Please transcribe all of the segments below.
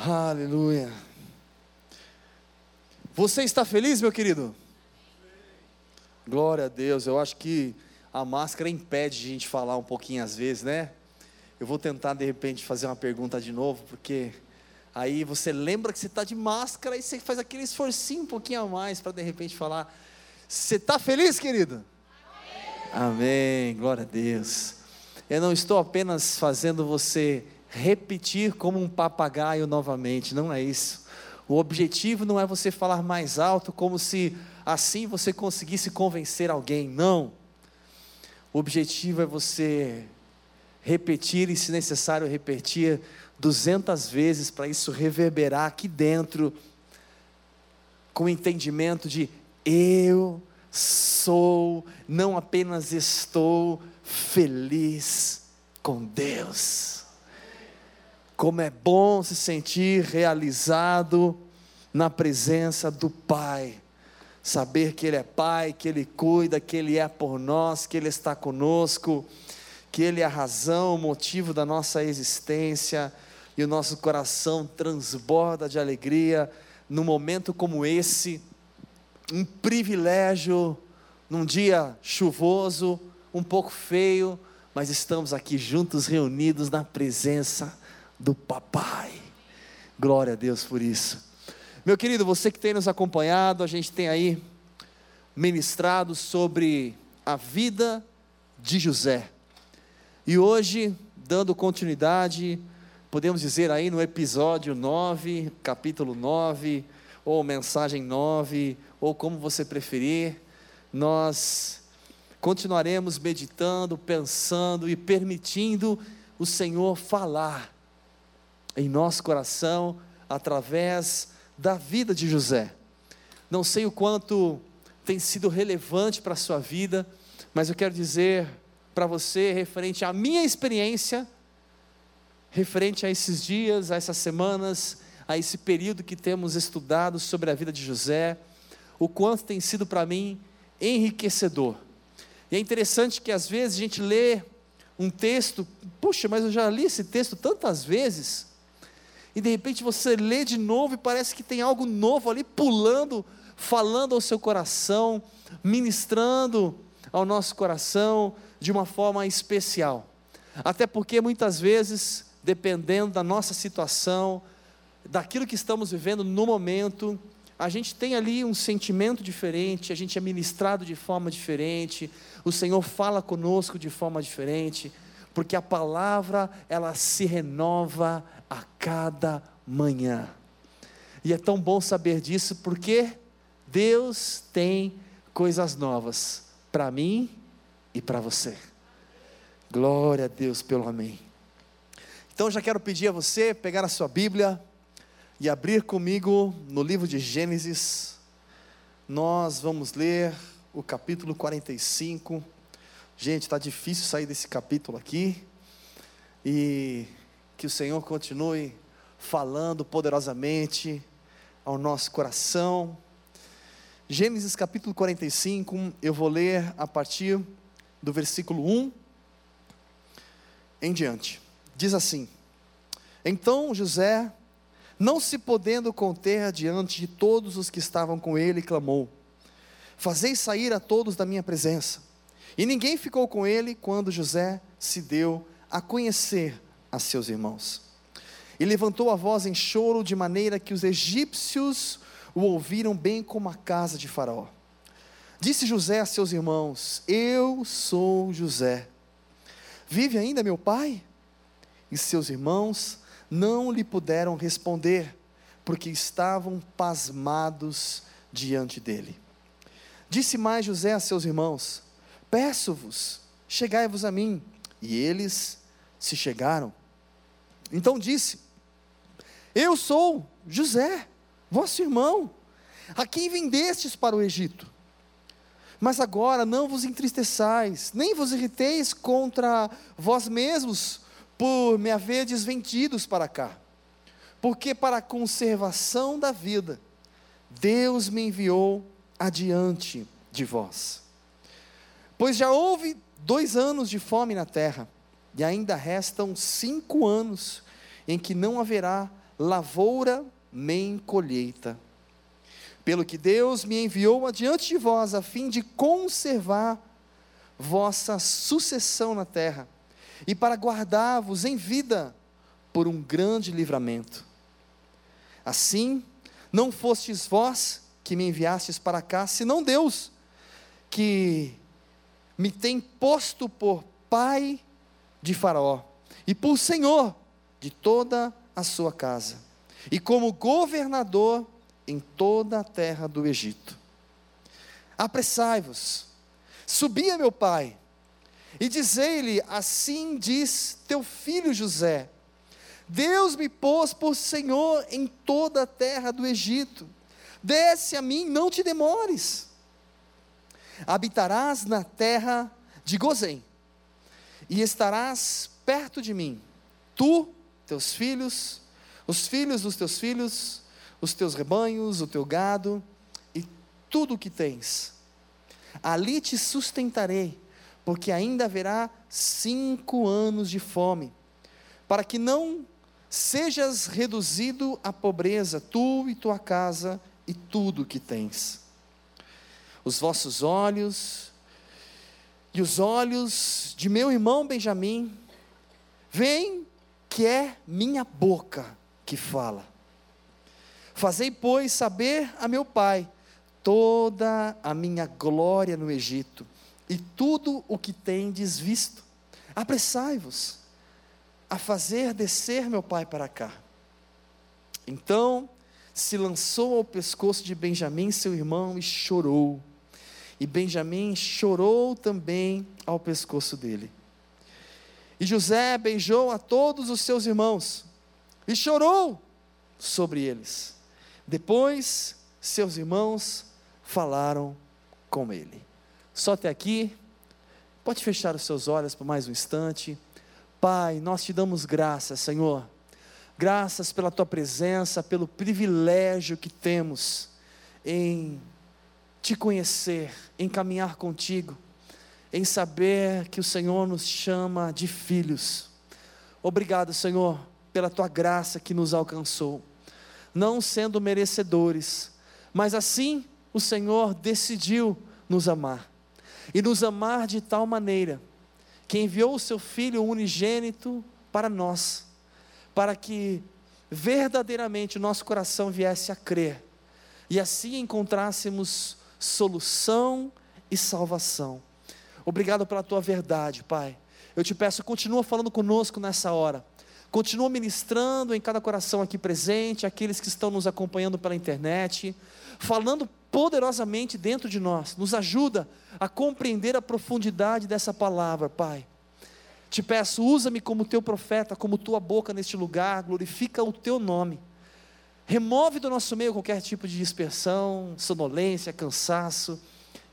Aleluia. Você está feliz, meu querido? Glória a Deus. Eu acho que a máscara impede de a gente falar um pouquinho às vezes, né? Eu vou tentar de repente fazer uma pergunta de novo, porque aí você lembra que você está de máscara e você faz aquele esforcinho um pouquinho a mais para de repente falar. Você está feliz, querido? Amém. Amém. Glória a Deus. Eu não estou apenas fazendo você repetir como um papagaio novamente, não é isso. O objetivo não é você falar mais alto como se assim você conseguisse convencer alguém, não. O objetivo é você repetir e, se necessário, repetir duzentas vezes para isso reverberar aqui dentro, com o entendimento de eu sou, não apenas estou feliz com Deus. Como é bom se sentir realizado na presença do Pai. Saber que Ele é Pai, que Ele cuida, que Ele é por nós, que Ele está conosco, que Ele é a razão, o motivo da nossa existência, e o nosso coração transborda de alegria num momento como esse, um privilégio, num dia chuvoso, um pouco feio, mas estamos aqui juntos, reunidos na presença do Papai. Glória a Deus por isso. Meu querido, você que tem nos acompanhado, a gente tem aí ministrado sobre a vida de José. E hoje, dando continuidade, podemos dizer aí no episódio 9, capítulo 9, ou mensagem 9, ou como você preferir, nós continuaremos meditando, pensando e permitindo o Senhor falar em nosso coração através da vida de José. Não sei o quanto tem sido relevante para a sua vida, mas eu quero dizer para você, referente à minha experiência, referente a esses dias, a essas semanas, a esse período que temos estudado sobre a vida de José, o quanto tem sido para mim enriquecedor. E é interessante que às vezes a gente lê um texto, puxa, mas eu já li esse texto tantas vezes, e de repente você lê de novo e parece que tem algo novo ali pulando, falando ao seu coração, ministrando ao nosso coração de uma forma especial. Até porque muitas vezes, dependendo da nossa situação, daquilo que estamos vivendo no momento, a gente tem ali um sentimento diferente, a gente é ministrado de forma diferente, o Senhor fala conosco de forma diferente, porque a palavra ela se renova a cada manhã. E é tão bom saber disso porque Deus tem coisas novas para mim e para você. Glória a Deus pelo amém. Então já quero pedir a você pegar a sua Bíblia e abrir comigo no livro de Gênesis. Nós vamos ler o capítulo 45. Gente, está difícil sair desse capítulo aqui. E que o Senhor continue falando poderosamente ao nosso coração. Gênesis capítulo 45, eu vou ler a partir do versículo 1 em diante. Diz assim: Então José, não se podendo conter diante de todos os que estavam com ele, clamou: Fazei sair a todos da minha presença. E ninguém ficou com ele quando José se deu a conhecer a seus irmãos. E levantou a voz em choro, de maneira que os egípcios o ouviram bem como a casa de Faraó. Disse José a seus irmãos: Eu sou José. Vive ainda meu pai? E seus irmãos não lhe puderam responder, porque estavam pasmados diante dele. Disse mais José a seus irmãos: Peço-vos, chegai-vos a mim. E eles se chegaram. Então disse: Eu sou José, vosso irmão, a quem vendestes para o Egito. Mas agora não vos entristeçais, nem vos irriteis contra vós mesmos, por me haverdes vendidos para cá. Porque para a conservação da vida, Deus me enviou adiante de vós. Pois já houve dois anos de fome na terra, e ainda restam cinco anos em que não haverá lavoura nem colheita. Pelo que Deus me enviou adiante de vós, a fim de conservar vossa sucessão na terra, e para guardar-vos em vida por um grande livramento. Assim, não fostes vós que me enviastes para cá, senão Deus, que me tem posto por pai de Faraó e por senhor de toda a sua casa, e como governador em toda a terra do Egito. Apressai-vos, subi a meu pai, e dizei-lhe: Assim diz teu filho José: Deus me pôs por senhor em toda a terra do Egito. Desce a mim, não te demores. Habitarás na terra de Gozém, e estarás perto de mim, tu, teus filhos, os filhos dos teus filhos, os teus rebanhos, o teu gado e tudo o que tens. Ali te sustentarei, porque ainda haverá cinco anos de fome, para que não sejas reduzido à pobreza, tu e tua casa e tudo o que tens. Os vossos olhos e os olhos de meu irmão Benjamim, veem que é minha boca que fala. Fazei, pois, saber a meu pai toda a minha glória no Egito e tudo o que tendes visto. Apressai-vos a fazer descer meu pai para cá. Então se lançou ao pescoço de Benjamim, seu irmão, e chorou. E Benjamim chorou também ao pescoço dele. E José beijou a todos os seus irmãos e chorou sobre eles. Depois, seus irmãos falaram com ele. Só até aqui. Pode fechar os seus olhos por mais um instante. Pai, nós te damos graças, Senhor. Graças pela tua presença, pelo privilégio que temos em te conhecer, em caminhar contigo, em saber que o Senhor nos chama de filhos. Obrigado, Senhor, pela tua graça que nos alcançou não sendo merecedores, mas assim o Senhor decidiu nos amar, e nos amar de tal maneira, que enviou o seu Filho unigênito para nós, para que verdadeiramente o nosso coração viesse a crer, e assim encontrássemos solução e salvação. Obrigado pela tua verdade, Pai. Eu te peço, continua falando conosco nessa hora. Continua ministrando em cada coração aqui presente, aqueles que estão nos acompanhando pela internet, falando poderosamente dentro de nós. Nos ajuda a compreender a profundidade dessa palavra, Pai. Te peço, usa-me como teu profeta, como tua boca neste lugar, glorifica o teu nome. Remove do nosso meio qualquer tipo de dispersão, sonolência, cansaço,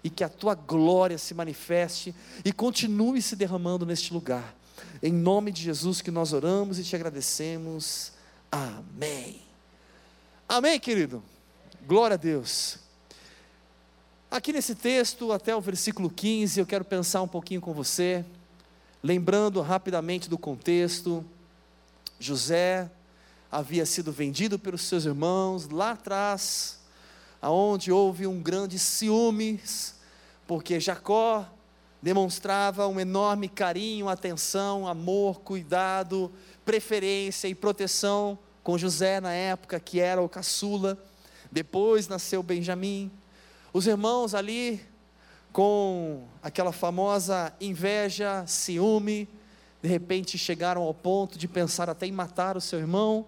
e que a tua glória se manifeste e continue se derramando neste lugar. Em nome de Jesus que nós oramos e te agradecemos. Amém. Amém, querido. Glória a Deus. Aqui nesse texto, até o versículo 15, eu quero pensar um pouquinho com você, lembrando rapidamente do contexto. José havia sido vendido pelos seus irmãos lá atrás, aonde houve um grande ciúmes, porque Jacó demonstrava um enorme carinho, atenção, amor, cuidado, preferência e proteção com José na época, que era o caçula. Depois nasceu Benjamim. Os irmãos ali, com aquela famosa inveja, ciúme, de repente chegaram ao ponto de pensar até em matar o seu irmão,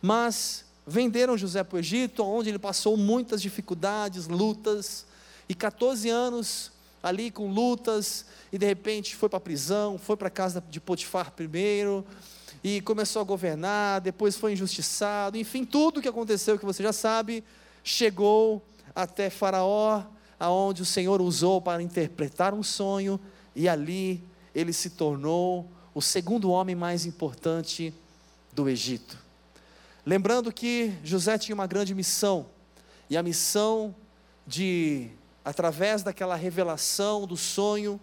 mas venderam José para o Egito, onde ele passou muitas dificuldades, lutas, e 14 anos ali com lutas, e de repente foi para a prisão, foi para a casa de Potifar primeiro, e começou a governar, depois foi injustiçado, enfim, tudo o que aconteceu que você já sabe, chegou até Faraó, aonde o Senhor usou para interpretar um sonho, e ali ele se tornou o segundo homem mais importante do Egito. Lembrando que José tinha uma grande missão, e a missão de através daquela revelação do sonho,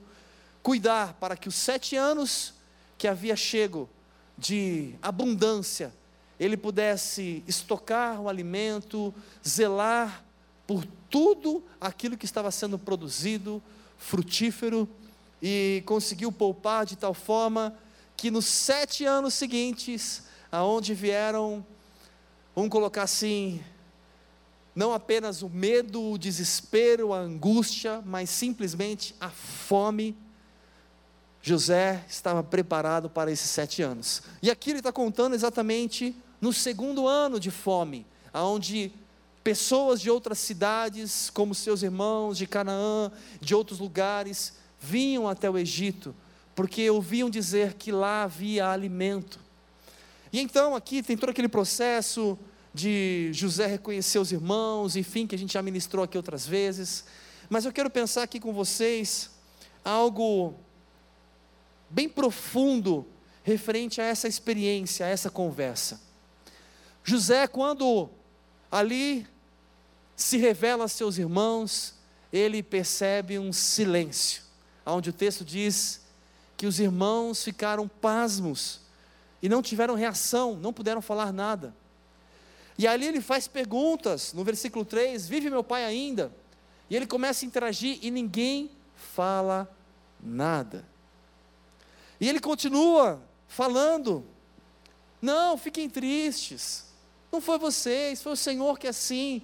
cuidar para que os sete anos que havia chego de abundância ele pudesse estocar o alimento, zelar por tudo aquilo que estava sendo produzido, frutífero, e conseguiu poupar de tal forma que nos sete anos seguintes, aonde vieram, vamos colocar assim, não apenas o medo, o desespero, a angústia, mas simplesmente a fome. José estava preparado para esses sete anos. E aqui ele está contando exatamente no segundo ano de fome, aonde pessoas de outras cidades, como seus irmãos de Canaã, de outros lugares, vinham até o Egito, porque ouviam dizer que lá havia alimento. E então aqui tem todo aquele processo de José reconhecer os irmãos, enfim, que a gente já ministrou aqui outras vezes. Mas eu quero pensar aqui com vocês algo bem profundo referente a essa experiência, a essa conversa. José, quando ali se revela a seus irmãos, ele percebe um silêncio, onde o texto diz que os irmãos ficaram pasmos e não tiveram reação, não puderam falar nada. E ali ele faz perguntas, no versículo 3: Vive meu pai ainda? E ele começa a interagir e ninguém fala nada. E ele continua falando: Não, fiquem tristes. Não foi vocês, foi o Senhor que assim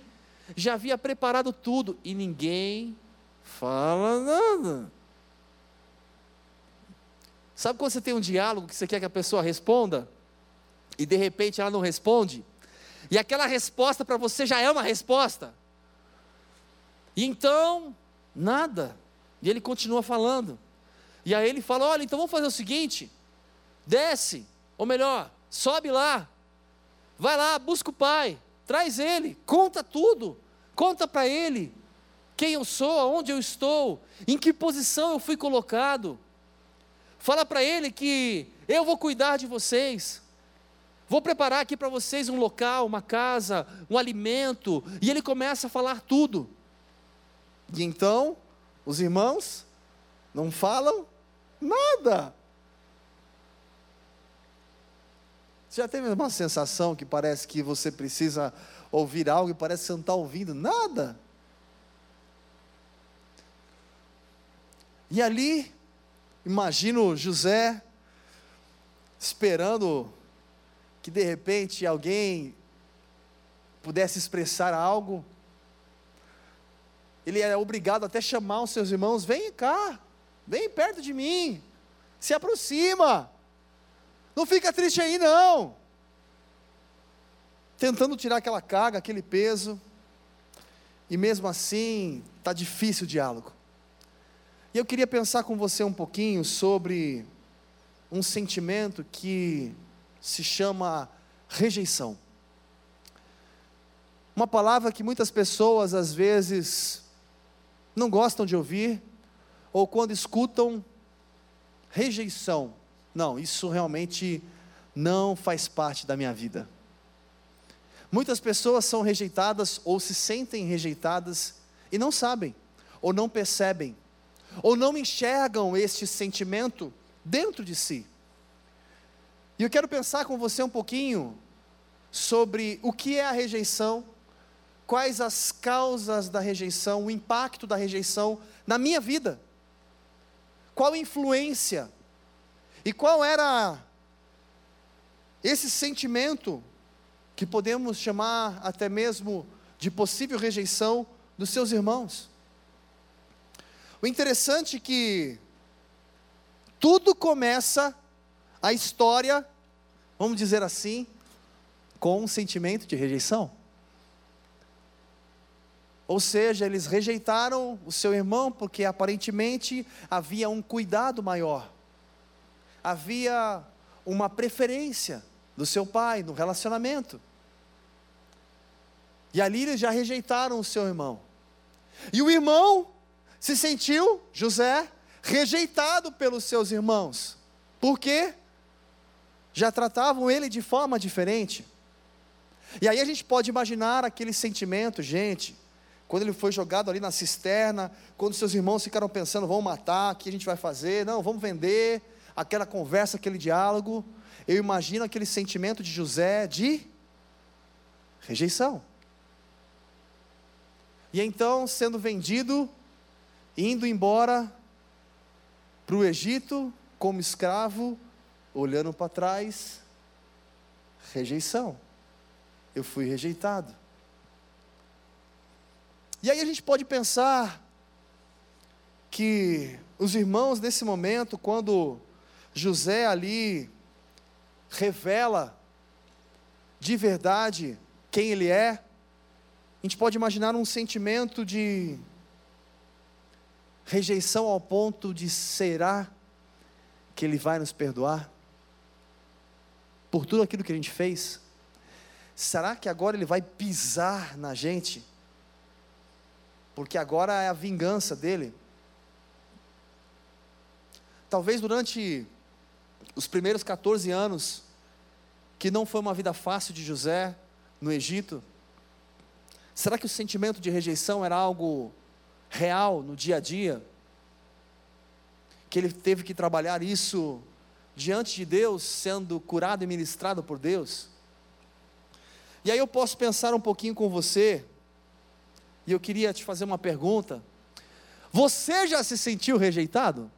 já havia preparado tudo e ninguém fala nada. Sabe quando você tem um diálogo que você quer que a pessoa responda e de repente ela não responde? E aquela resposta para você já é uma resposta. E então, nada. E ele continua falando. E aí ele fala: Olha, então vamos fazer o seguinte: desce, ou melhor, sobe lá, vai lá, busca o pai, traz ele, conta tudo, conta para ele quem eu sou, aonde eu estou, em que posição eu fui colocado. Fala para ele que eu vou cuidar de vocês. Vou preparar aqui para vocês um local, uma casa, um alimento. E ele começa a falar tudo. E então, os irmãos não falam nada. Você já teve uma sensação que parece que você precisa ouvir algo e parece que você não está ouvindo nada? E ali, imagino José esperando que de repente alguém pudesse expressar algo, ele era obrigado até chamar os seus irmãos: vem cá, vem perto de mim, se aproxima, não fica triste aí não. Tentando tirar aquela carga, aquele peso, e mesmo assim está difícil o diálogo. E eu queria pensar com você um pouquinho sobre um sentimento que se chama rejeição. Uma palavra que muitas pessoas às vezes não gostam de ouvir, ou quando escutam, rejeição. Não, isso realmente não faz parte da minha vida. Muitas pessoas são rejeitadas ou se sentem rejeitadas e não sabem, ou não percebem, ou não enxergam este sentimento dentro de si. E eu quero pensar com você um pouquinho sobre o que é a rejeição, quais as causas da rejeição, o impacto da rejeição na minha vida. Qual influência e qual era esse sentimento que podemos chamar até mesmo de possível rejeição dos seus irmãos. O interessante é que tudo começa a história, vamos dizer assim, com um sentimento de rejeição. Ou seja, eles rejeitaram o seu irmão porque aparentemente havia um cuidado maior, havia uma preferência do seu pai no relacionamento. E ali eles já rejeitaram o seu irmão. E o irmão se sentiu, José, rejeitado pelos seus irmãos. Por quê? Já tratavam ele de forma diferente. E aí a gente pode imaginar aquele sentimento, gente, quando ele foi jogado ali na cisterna, quando seus irmãos ficaram pensando, vamos matar, o que a gente vai fazer? Não, vamos vender, aquela conversa, aquele diálogo. eu imagino aquele sentimento de José de rejeição. E então, sendo vendido, indo embora para o Egito como escravo, olhando para trás, rejeição. Eu fui rejeitado. E aí a gente pode pensar que os irmãos, nesse momento, quando José ali revela de verdade quem ele é, a gente pode imaginar um sentimento de rejeição ao ponto de será que ele vai nos perdoar? Por tudo aquilo que a gente fez? Será que agora ele vai pisar na gente? Porque agora é a vingança dele. Talvez durante os primeiros 14 anos, que não foi uma vida fácil de José no Egito, será que o sentimento de rejeição era algo real no dia a dia? Que ele teve que trabalhar isso diante de Deus, sendo curado e ministrado por Deus? E aí eu posso pensar um pouquinho com você, e eu queria te fazer uma pergunta: você já se sentiu rejeitado?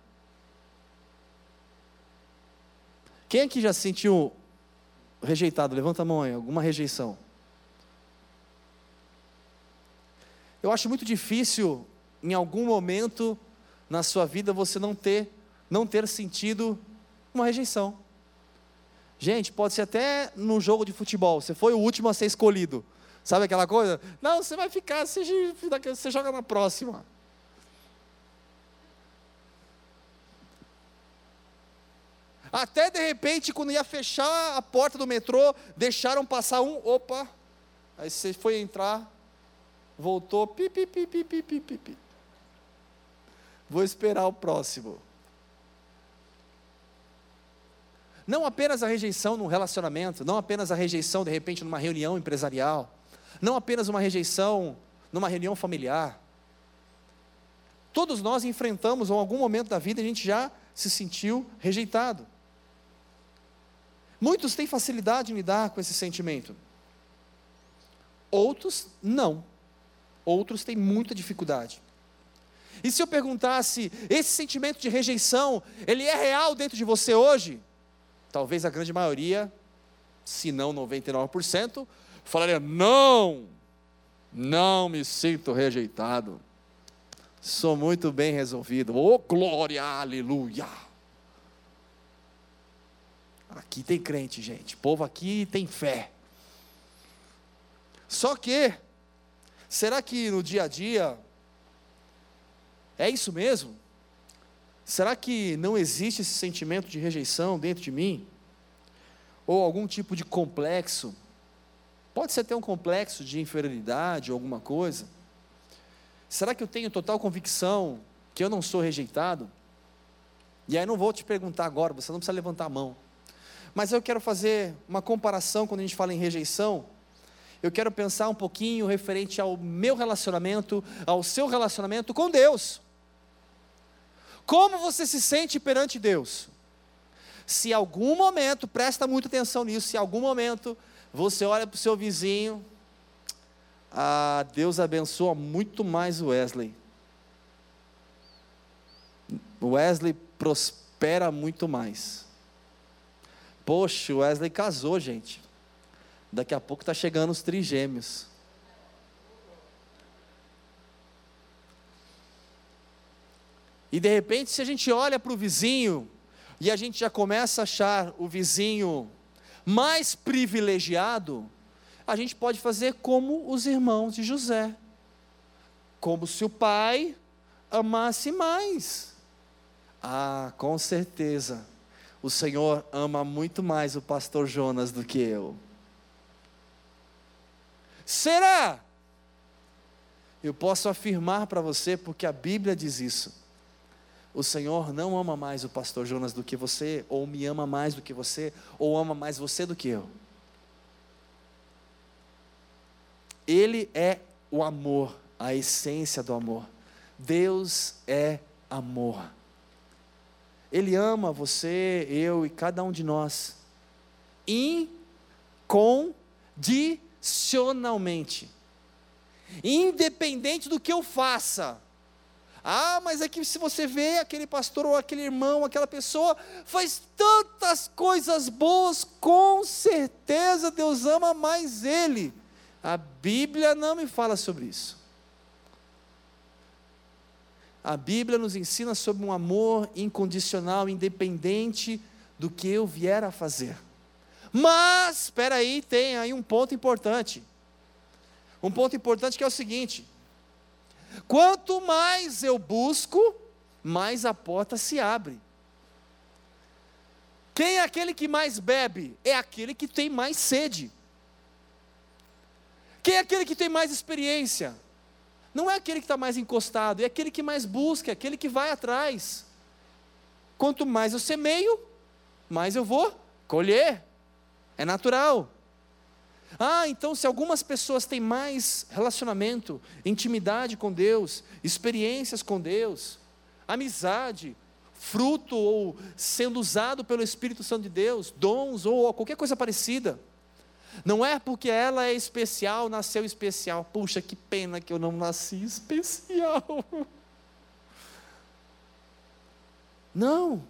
Quem aqui já se sentiu rejeitado? Levanta a mão aí, alguma rejeição. Eu acho muito difícil, em algum momento na sua vida, você não ter, não ter sentido uma rejeição. Gente, pode ser até num jogo de futebol, você foi o último a ser escolhido. Sabe aquela coisa? Não, você vai ficar, você, você joga na próxima. Até de repente, quando ia fechar a porta do metrô, deixaram passar um, opa. Aí você foi entrar, voltou. Vou esperar o próximo. Não apenas a rejeição num relacionamento, não apenas a rejeição de repente numa reunião empresarial, não apenas uma rejeição numa reunião familiar. Todos nós enfrentamos, em algum momento da vida, a gente já se sentiu rejeitado. Muitos têm facilidade em lidar com esse sentimento. Outros não. Outros têm muita dificuldade. E se eu perguntasse, esse sentimento de rejeição, ele é real dentro de você hoje? Talvez a grande maioria, se não 99%, falaria: não, não me sinto rejeitado. Sou muito bem resolvido. Oh, glória, aleluia. Aqui tem crente, gente. O povo aqui tem fé. Só que, será que no dia a dia é isso mesmo? Será que não existe esse sentimento de rejeição dentro de mim? Ou algum tipo de complexo? Pode ser até um complexo de inferioridade ou alguma coisa. Será que eu tenho total convicção que eu não sou rejeitado? E aí não vou te perguntar agora, você não precisa levantar a mão. Mas eu quero fazer uma comparação quando a gente fala em rejeição. Eu quero pensar um pouquinho referente ao meu relacionamento, ao seu relacionamento com Deus. Como você se sente perante Deus? Se algum momento, presta muita atenção nisso, se algum momento você olha para o seu vizinho, ah, Deus abençoa muito mais o Wesley. O Wesley prospera muito mais. Poxa, o Wesley casou, gente. Daqui a pouco está chegando os trigêmeos. E de repente, se a gente olha para o vizinho, e a gente já começa a achar o vizinho mais privilegiado, a gente pode fazer como os irmãos de José. Como se o pai amasse mais. Ah, com certeza o Senhor ama muito mais o pastor Jonas do que eu. Será? Eu posso afirmar para você, porque a Bíblia diz isso. O Senhor não ama mais o pastor Jonas do que você, ou me ama mais do que você, ou ama mais você do que eu. Ele é o amor, a essência do amor. Deus é amor. Ele ama você, eu e cada um de nós. incondicionalmente. Independente do que eu faça. Ah, mas é que se você vê aquele pastor ou aquele irmão, aquela pessoa, faz tantas coisas boas, com certeza Deus ama mais ele. A Bíblia não me fala sobre isso. A Bíblia nos ensina sobre um amor incondicional, independente do que eu vier a fazer. Mas, espera aí, tem aí um ponto importante. Um ponto importante que é o seguinte: quanto mais eu busco, mais a porta se abre. Quem é aquele que mais bebe? É aquele que tem mais sede. Quem é aquele que tem mais experiência? Não é aquele que está mais encostado, é aquele que mais busca, é aquele que vai atrás. Quanto mais eu semeio, mais eu vou colher. É natural. Ah, então se algumas pessoas têm mais relacionamento, intimidade com Deus, experiências com Deus, amizade, fruto ou sendo usado pelo Espírito Santo de Deus, dons ou qualquer coisa parecida, não é porque ela é especial, nasceu especial. Puxa, que pena que eu não nasci especial. Não.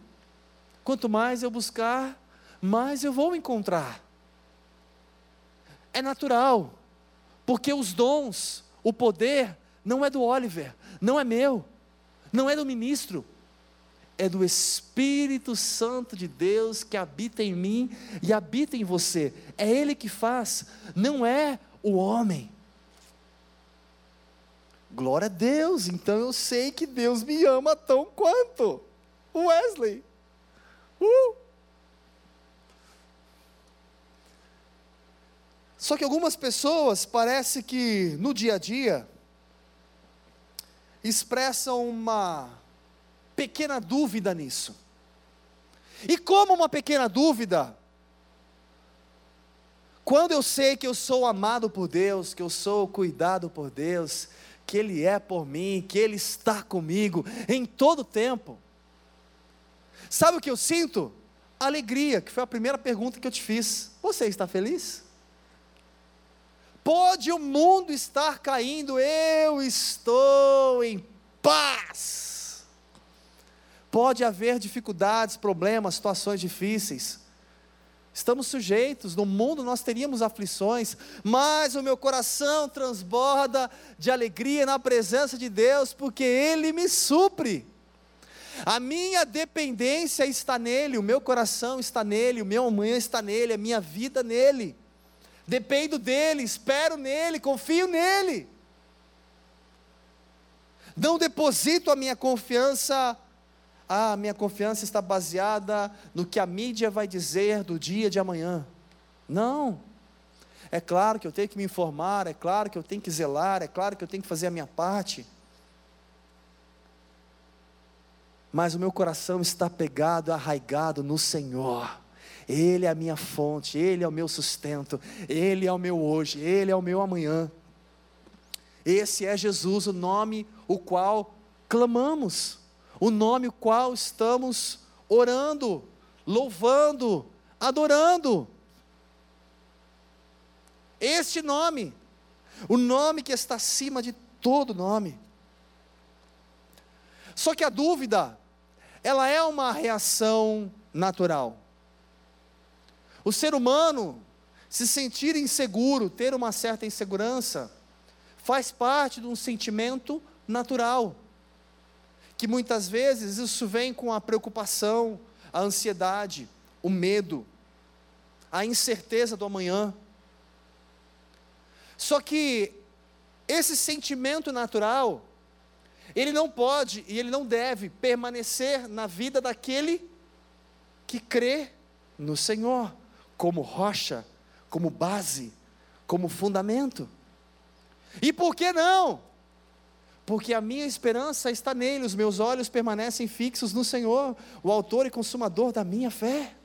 Quanto mais eu buscar, mais eu vou encontrar. É natural. Porque os dons, o poder, não é do Oliver, não é meu, não é do ministro, é do Espírito Santo de Deus que habita em mim e habita em você. É Ele que faz, não é o homem. Glória a Deus, então eu sei que Deus me ama tão quanto. Wesley. Uh! Só que algumas pessoas parece que no dia a dia expressam uma pequena dúvida nisso. E como uma pequena dúvida, quando eu sei que eu sou amado por Deus, que eu sou cuidado por Deus, que Ele é por mim, que Ele está comigo em todo o tempo, sabe o que eu sinto? Alegria, que foi a primeira pergunta que eu te fiz. Você está feliz? Pode o mundo estar caindo, eu estou em paz Pode haver dificuldades, problemas, situações difíceis. Estamos sujeitos, no mundo nós teríamos aflições, mas o meu coração transborda de alegria na presença de Deus, porque Ele me supre. A minha dependência está nele, o meu coração está nele, o meu amanhã está nele, a minha vida nele. Dependo dele, espero nele, confio nele. Não deposito a minha confiança ah, minha confiança está baseada no que a mídia vai dizer do dia de amanhã. Não. É claro que eu tenho que me informar, é claro que eu tenho que zelar, é claro que eu tenho que fazer a minha parte. Mas o meu coração está pegado, arraigado no Senhor. Ele é a minha fonte, Ele é o meu sustento, Ele é o meu hoje, Ele é o meu amanhã. Esse é Jesus, o nome o qual clamamos o nome o qual estamos orando, louvando, adorando. Este nome, o nome que está acima de todo nome. Só que a dúvida, ela é uma reação natural. O ser humano se sentir inseguro, ter uma certa insegurança, faz parte de um sentimento natural que muitas vezes isso vem com a preocupação, a ansiedade, o medo, a incerteza do amanhã. Só que esse sentimento natural, ele não pode e ele não deve permanecer na vida daquele que crê no Senhor, como rocha, como base, como fundamento. E por que não? porque a minha esperança está nele, os meus olhos permanecem fixos no Senhor, o Autor e Consumador da minha fé.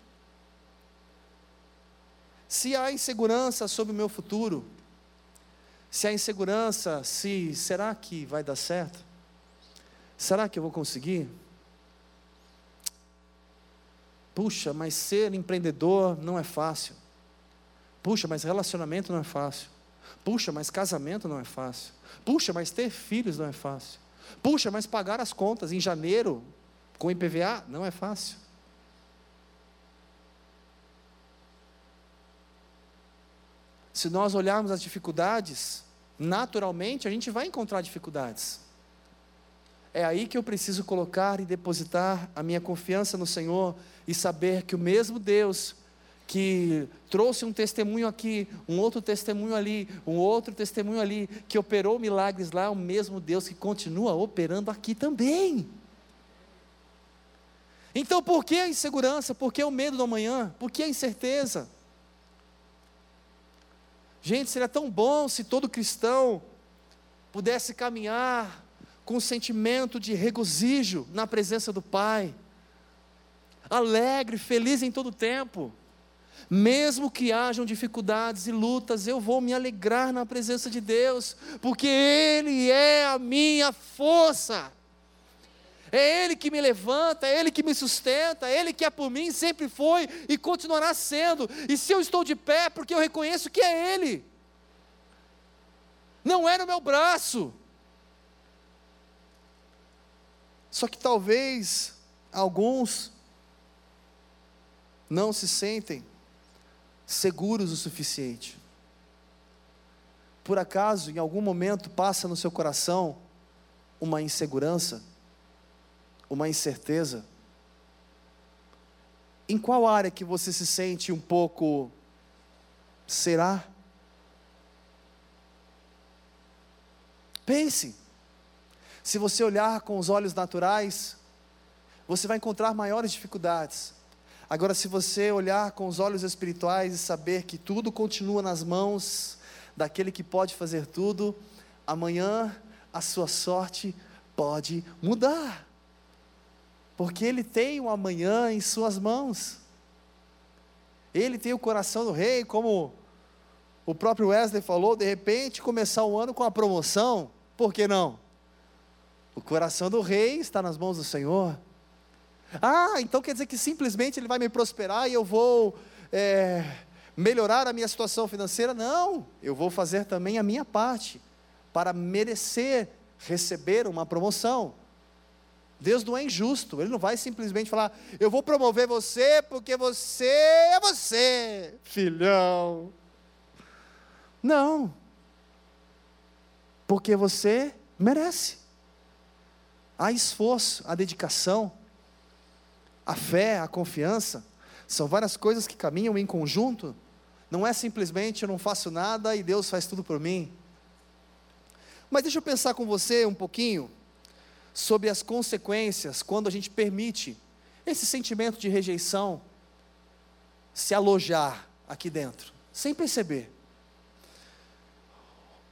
Se há insegurança sobre o meu futuro, se há insegurança, se será que vai dar certo? Será que eu vou conseguir? Puxa, mas ser empreendedor não é fácil. Puxa, mas relacionamento não é fácil. Puxa, mas casamento não é fácil. Puxa, mas ter filhos não é fácil. Puxa, mas pagar as contas em janeiro com IPVA não é fácil. Se nós olharmos as dificuldades, naturalmente a gente vai encontrar dificuldades. É aí que eu preciso colocar e depositar a minha confiança no Senhor e saber que o mesmo Deus que trouxe um testemunho aqui, um outro testemunho ali, um outro testemunho ali, que operou milagres lá, é o mesmo Deus que continua operando aqui também. Então, por que a insegurança? Por que o medo do amanhã? Por que a incerteza? Gente, seria tão bom se todo cristão pudesse caminhar com um sentimento de regozijo na presença do Pai, alegre, feliz em todo tempo. Mesmo que hajam dificuldades e lutas, eu vou me alegrar na presença de Deus, porque Ele é a minha força. É Ele que me levanta, é Ele que me sustenta, é Ele que é por mim, sempre foi e continuará sendo. E se eu estou de pé, porque eu reconheço que é Ele, não é no meu braço. Só que talvez alguns não se sentem seguros o suficiente. Por acaso, em algum momento, passa no seu coração uma insegurança? uma incerteza? Em qual área que você se sente um pouco será? Pense. Se você olhar com os olhos naturais, você vai encontrar maiores dificuldades. Agora, se você olhar com os olhos espirituais e saber que tudo continua nas mãos daquele que pode fazer tudo, amanhã a sua sorte pode mudar porque Ele tem o amanhã em Suas mãos. Ele tem o coração do rei, como o próprio Wesley falou, de repente começar o ano com a promoção, por que não? O coração do rei está nas mãos do Senhor. Ah, então quer dizer que simplesmente Ele vai me prosperar e eu vou é, melhorar a minha situação financeira? Não, eu vou fazer também a minha parte para merecer receber uma promoção. Deus não é injusto, Ele não vai simplesmente falar, eu vou promover você porque você é você, filhão. Não, porque você merece. Há esforço, a dedicação, a fé, a confiança, são várias coisas que caminham em conjunto. Não é simplesmente eu não faço nada e Deus faz tudo por mim. Mas deixa eu pensar com você um pouquinho sobre as consequências quando a gente permite esse sentimento de rejeição se alojar aqui dentro, sem perceber.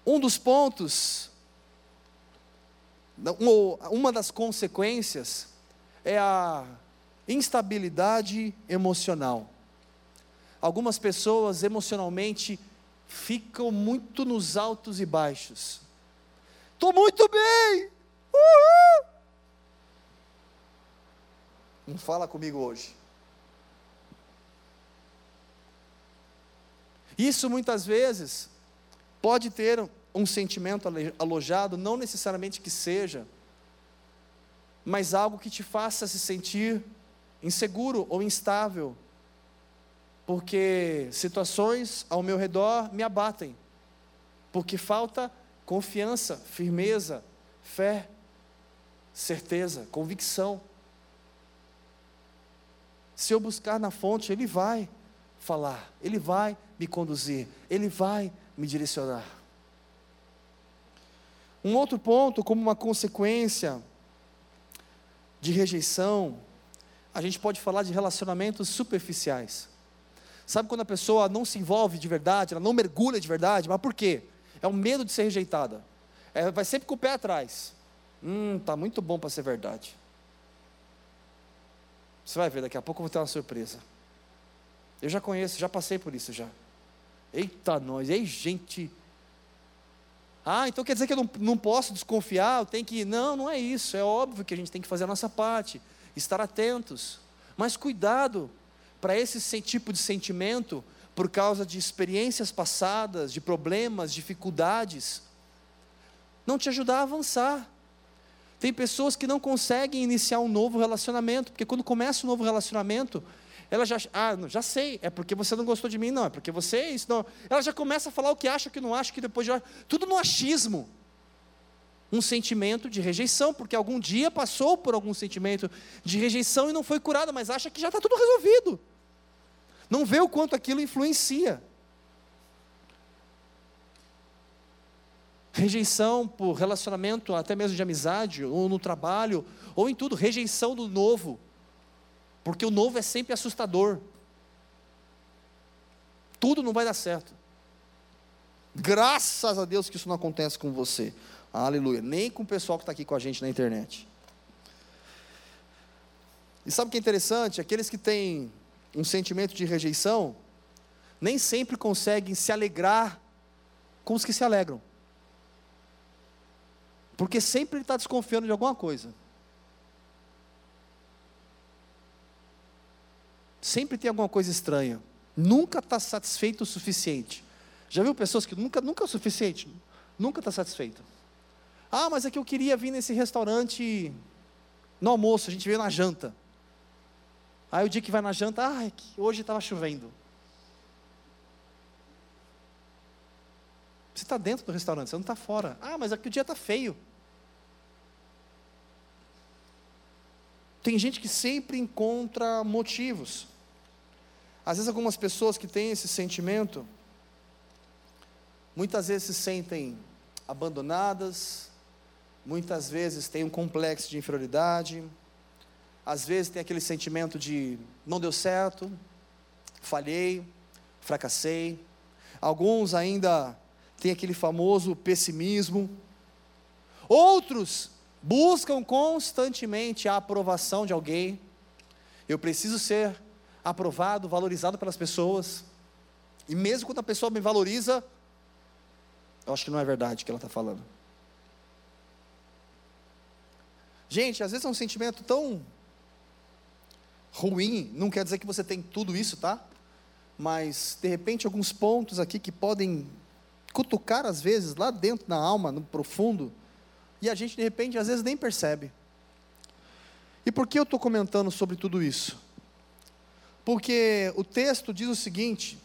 Um dos pontos, uma das consequências é a instabilidade emocional. Algumas pessoas emocionalmente ficam muito nos altos e baixos. Estou muito bem, Uhul! Não fala comigo hoje. Isso muitas vezes pode ter um sentimento alojado, não necessariamente que seja, mas algo que te faça se sentir inseguro ou instável, porque situações ao meu redor me abatem, porque falta confiança, firmeza, fé certeza, convicção. Se eu buscar na fonte, Ele vai falar, Ele vai me conduzir, Ele vai me direcionar. Um outro ponto, como uma consequência de rejeição, a gente pode falar de relacionamentos superficiais. Sabe quando a pessoa não se envolve de verdade, ela não mergulha de verdade, mas por quê? É o medo de ser rejeitada. É, vai sempre com o pé atrás. Hum, tá muito bom para ser verdade. Você vai ver, daqui a pouco eu vou ter uma surpresa. Eu já conheço, já passei por isso já. Eita, nós, ei, gente. Ah, então quer dizer que eu não, não posso desconfiar, eu tenho que. Não, não é isso. É óbvio que a gente tem que fazer a nossa parte, estar atentos. Mas cuidado para esse tipo de sentimento, por causa de experiências passadas, de problemas, dificuldades, não te ajudar a avançar. Tem pessoas que não conseguem iniciar um novo relacionamento, porque quando começa um novo relacionamento, ela já, ah, já sei, é porque você não gostou de mim, não, é porque você isso, não. Ela já começa a falar o que acha, o que não acha, que depois já. Tudo no achismo. Um sentimento de rejeição, porque algum dia passou por algum sentimento de rejeição e não foi curado, mas acha que já está tudo resolvido. Não vê o quanto aquilo influencia. Rejeição por relacionamento, até mesmo de amizade, ou no trabalho, ou em tudo, rejeição do novo porque o novo é sempre assustador. Tudo não vai dar certo. Graças a Deus que isso não acontece com você. Aleluia. Nem com o pessoal que está aqui com a gente na internet. E sabe o que é interessante? Aqueles que têm um sentimento de rejeição, nem sempre conseguem se alegrar com os que se alegram. Porque sempre ele está desconfiando de alguma coisa. Sempre tem alguma coisa estranha. Nunca está satisfeito o suficiente. Já viu pessoas que nunca, nunca é o suficiente? Nunca está satisfeito. Ah, mas é que eu queria vir nesse restaurante no almoço, a gente veio na janta. Aí o dia que vai na janta, ah, é hoje estava chovendo. Você está dentro do restaurante, você não está fora. Ah, mas é que o dia está feio. Tem gente que sempre encontra motivos. Às vezes, algumas pessoas que têm esse sentimento, muitas vezes se sentem abandonadas, muitas vezes têm um complexo de inferioridade, às vezes tem aquele sentimento de não deu certo, falhei, fracassei. Alguns ainda têm aquele famoso pessimismo. Outros buscam constantemente a aprovação de alguém. Eu preciso ser aprovado, valorizado pelas pessoas. E mesmo quando a pessoa me valoriza, eu acho que não é verdade o que ela está falando. Gente, às vezes é um sentimento tão ruim, não quer dizer que você tem tudo isso, tá? Mas, de repente, alguns pontos aqui que podem cutucar, às vezes, lá dentro da alma, no profundo, e a gente de repente às vezes nem percebe. E por que eu estou comentando sobre tudo isso? Porque o texto diz o seguinte: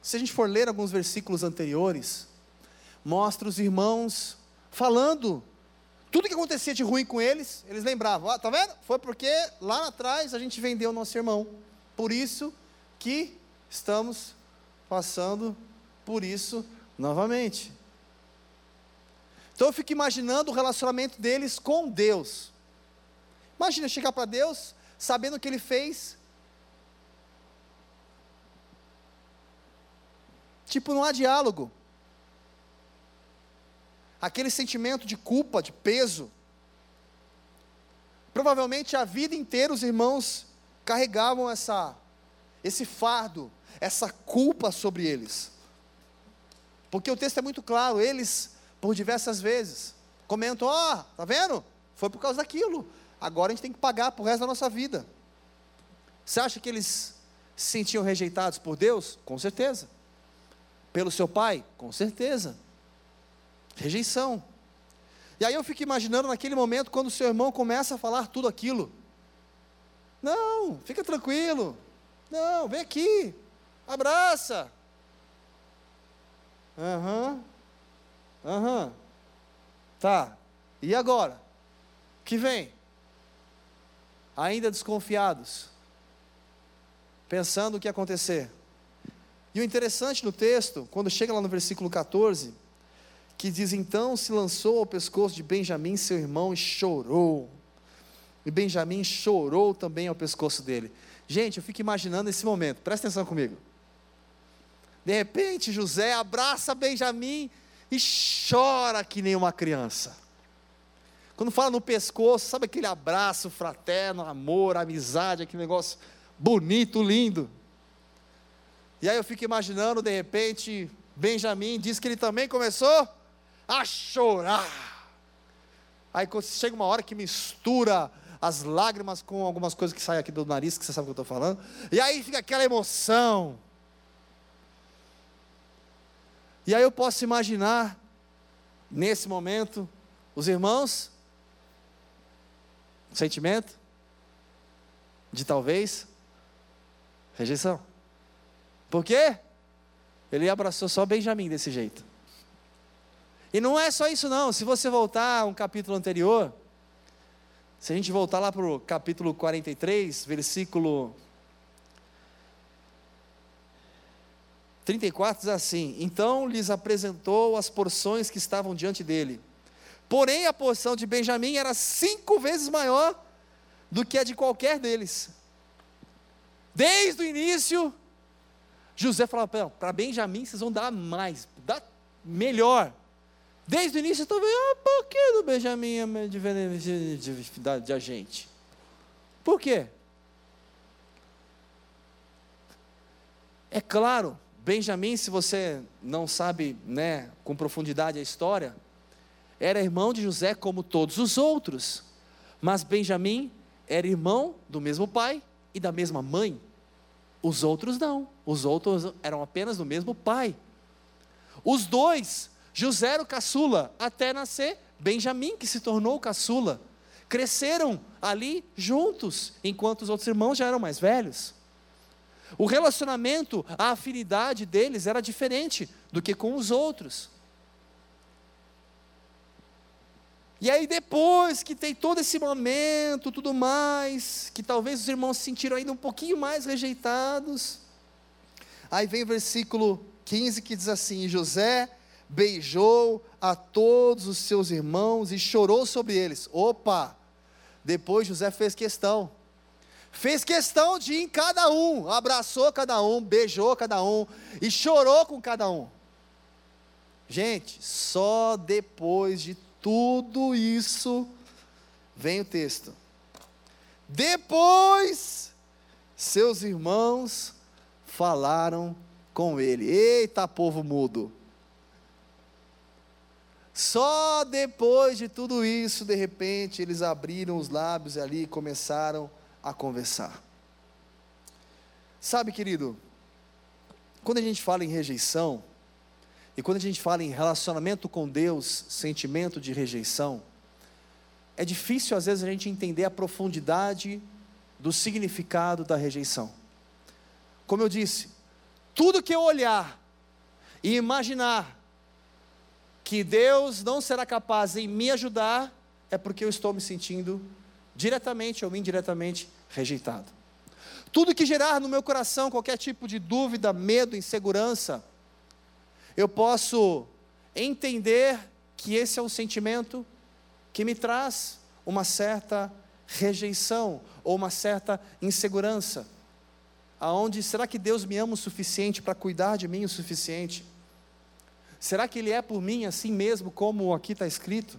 se a gente for ler alguns versículos anteriores, mostra os irmãos falando tudo que acontecia de ruim com eles, eles lembravam, ah, tá vendo? Foi porque lá atrás a gente vendeu o nosso irmão. Por isso que estamos passando por isso novamente. Então eu fico imaginando o relacionamento deles com Deus. Imagina chegar para Deus, sabendo o que ele fez. Tipo, não há diálogo. Aquele sentimento de culpa, de peso. Provavelmente a vida inteira os irmãos carregavam essa, esse fardo, essa culpa sobre eles. Porque o texto é muito claro, eles por diversas vezes. Comentam: ó, oh, tá vendo? Foi por causa daquilo. Agora a gente tem que pagar por resto da nossa vida. Você acha que eles se sentiam rejeitados por Deus? Com certeza. Pelo seu pai? Com certeza. Rejeição. E aí eu fico imaginando naquele momento quando o seu irmão começa a falar tudo aquilo. Não, fica tranquilo. Não, vem aqui. Abraça. Aham. Uhum. Aham. Uhum. Tá. E agora? O que vem? Ainda desconfiados. Pensando o que ia acontecer. E o interessante no texto, quando chega lá no versículo 14, que diz: Então se lançou ao pescoço de Benjamim, seu irmão, e chorou. E Benjamim chorou também ao pescoço dele. Gente, eu fico imaginando esse momento, presta atenção comigo. De repente, José abraça Benjamim e chora que nem uma criança. Quando fala no pescoço, sabe aquele abraço fraterno, amor, amizade, aquele negócio bonito, lindo. E aí eu fico imaginando, de repente, Benjamin diz que ele também começou a chorar. Aí chega uma hora que mistura as lágrimas com algumas coisas que saem aqui do nariz, que você sabe o que eu estou falando. E aí fica aquela emoção. E aí eu posso imaginar, nesse momento, os irmãos, sentimento de talvez rejeição. Por quê? Ele abraçou só Benjamim desse jeito. E não é só isso, não. Se você voltar a um capítulo anterior, se a gente voltar lá para o capítulo 43, versículo 34, diz assim: Então lhes apresentou as porções que estavam diante dele. Porém, a porção de Benjamim era cinco vezes maior do que a de qualquer deles. Desde o início, José falava: para Benjamim vocês vão dar mais, dá melhor. Desde o início, vendo, ah, por que do Benjamim é de, de, de, de agente? Por quê? É claro, Benjamim, se você não sabe né, com profundidade a história, era irmão de José como todos os outros, mas Benjamim era irmão do mesmo pai e da mesma mãe. Os outros não, os outros eram apenas do mesmo pai. Os dois José era o caçula até nascer Benjamim, que se tornou o caçula. Cresceram ali juntos, enquanto os outros irmãos já eram mais velhos. O relacionamento, a afinidade deles era diferente do que com os outros. E aí, depois que tem todo esse momento, tudo mais, que talvez os irmãos se sentiram ainda um pouquinho mais rejeitados. Aí vem o versículo 15 que diz assim: José beijou a todos os seus irmãos e chorou sobre eles. Opa! Depois José fez questão. Fez questão de ir em cada um, abraçou cada um, beijou cada um e chorou com cada um. Gente, só depois de tudo isso vem o texto. Depois seus irmãos falaram com ele. Eita, povo mudo. Só depois de tudo isso, de repente, eles abriram os lábios ali e começaram a conversar. Sabe, querido, quando a gente fala em rejeição, e quando a gente fala em relacionamento com Deus, sentimento de rejeição, é difícil às vezes a gente entender a profundidade do significado da rejeição. Como eu disse, tudo que eu olhar e imaginar que Deus não será capaz em me ajudar, é porque eu estou me sentindo diretamente ou indiretamente rejeitado. Tudo que gerar no meu coração qualquer tipo de dúvida, medo, insegurança, eu posso entender que esse é um sentimento que me traz uma certa rejeição ou uma certa insegurança. Aonde será que Deus me ama o suficiente para cuidar de mim o suficiente? Será que Ele é por mim assim mesmo, como aqui está escrito?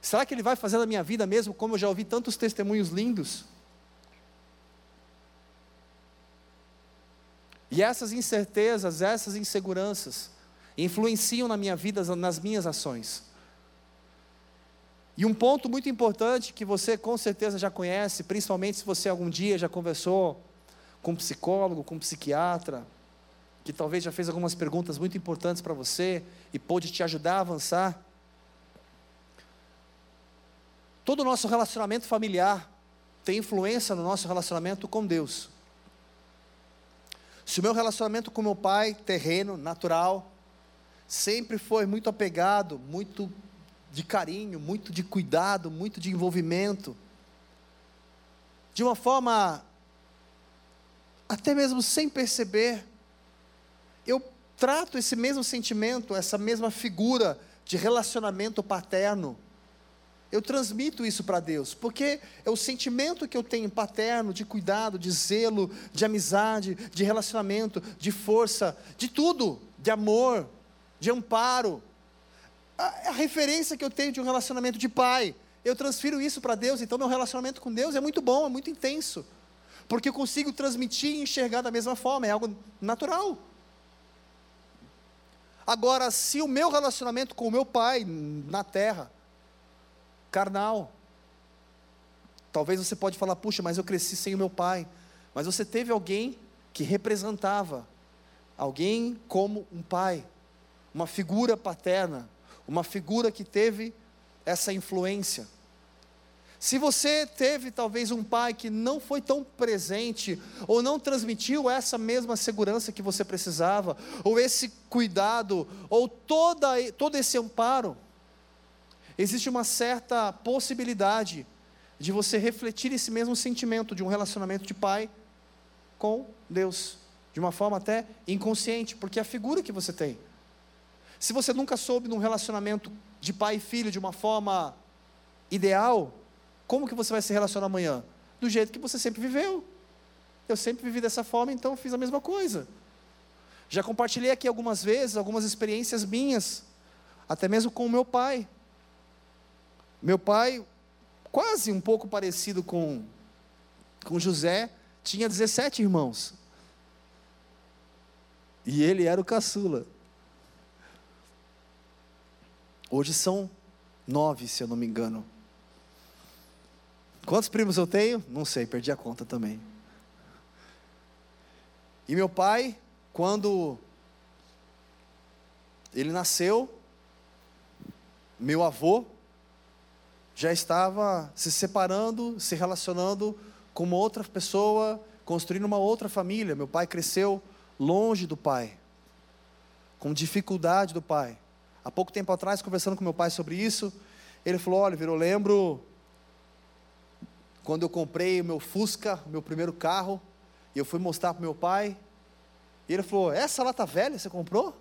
Será que Ele vai fazer na minha vida mesmo, como eu já ouvi tantos testemunhos lindos? E essas incertezas, essas inseguranças, influenciam na minha vida, nas minhas ações. E um ponto muito importante que você com certeza já conhece, principalmente se você algum dia já conversou com um psicólogo, com um psiquiatra, que talvez já fez algumas perguntas muito importantes para você e pôde te ajudar a avançar. Todo o nosso relacionamento familiar tem influência no nosso relacionamento com Deus. Se o meu relacionamento com meu pai, terreno, natural, sempre foi muito apegado, muito de carinho, muito de cuidado, muito de envolvimento, de uma forma até mesmo sem perceber, trato esse mesmo sentimento, essa mesma figura de relacionamento paterno, eu transmito isso para Deus, porque é o sentimento que eu tenho paterno, de cuidado, de zelo, de amizade, de relacionamento, de força, de tudo, de amor, de amparo. A, a referência que eu tenho de um relacionamento de pai, eu transfiro isso para Deus, então meu relacionamento com Deus é muito bom, é muito intenso, porque eu consigo transmitir e enxergar da mesma forma, é algo natural. Agora, se o meu relacionamento com o meu pai na terra, carnal, Talvez você pode falar, puxa, mas eu cresci sem o meu pai. Mas você teve alguém que representava, alguém como um pai, uma figura paterna, uma figura que teve essa influência. Se você teve talvez um pai que não foi tão presente, ou não transmitiu essa mesma segurança que você precisava, ou esse cuidado, ou toda, todo esse amparo, existe uma certa possibilidade de você refletir esse mesmo sentimento de um relacionamento de pai com Deus, de uma forma até inconsciente, porque é a figura que você tem. Se você nunca soube de um relacionamento de pai e filho de uma forma ideal, como que você vai se relacionar amanhã? Do jeito que você sempre viveu. Eu sempre vivi dessa forma, então fiz a mesma coisa. Já compartilhei aqui algumas vezes algumas experiências minhas, até mesmo com o meu pai. Meu pai, quase um pouco parecido com, com José, tinha 17 irmãos. E ele era o caçula. Hoje são nove, se eu não me engano. Quantos primos eu tenho? Não sei, perdi a conta também. E meu pai, quando ele nasceu, meu avô já estava se separando, se relacionando com uma outra pessoa, construindo uma outra família. Meu pai cresceu longe do pai, com dificuldade do pai. Há pouco tempo atrás, conversando com meu pai sobre isso, ele falou: Olha, eu lembro quando eu comprei o meu Fusca, meu primeiro carro, e eu fui mostrar para meu pai, e ele falou: Essa lata velha você comprou?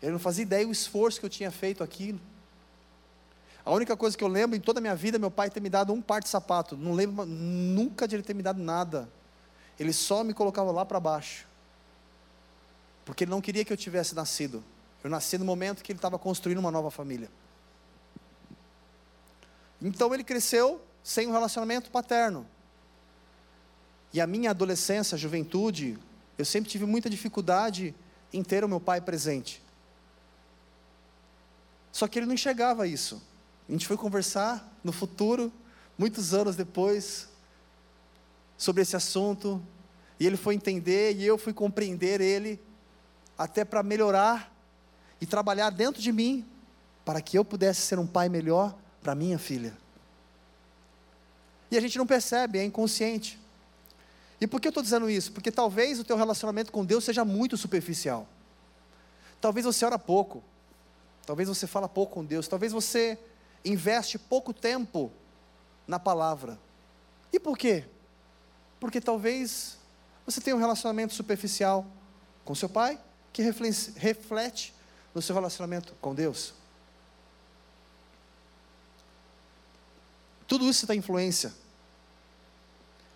Ele não fazia ideia do esforço que eu tinha feito aquilo. A única coisa que eu lembro em toda a minha vida, meu pai ter me dado um par de sapato. Não lembro nunca de ele ter me dado nada. Ele só me colocava lá para baixo. Porque ele não queria que eu tivesse nascido. Eu nasci no momento que ele estava construindo uma nova família. Então ele cresceu sem um relacionamento paterno. E a minha adolescência, juventude, eu sempre tive muita dificuldade em ter o meu pai presente. Só que ele não enxergava isso. A gente foi conversar no futuro, muitos anos depois, sobre esse assunto, e ele foi entender e eu fui compreender ele, até para melhorar e trabalhar dentro de mim, para que eu pudesse ser um pai melhor para minha filha. E a gente não percebe, é inconsciente. E por que eu estou dizendo isso? Porque talvez o teu relacionamento com Deus seja muito superficial. Talvez você ora pouco. Talvez você fala pouco com Deus. Talvez você investe pouco tempo na palavra. E por quê? Porque talvez você tenha um relacionamento superficial com seu pai que reflete no seu relacionamento com Deus. Tudo isso tem influência.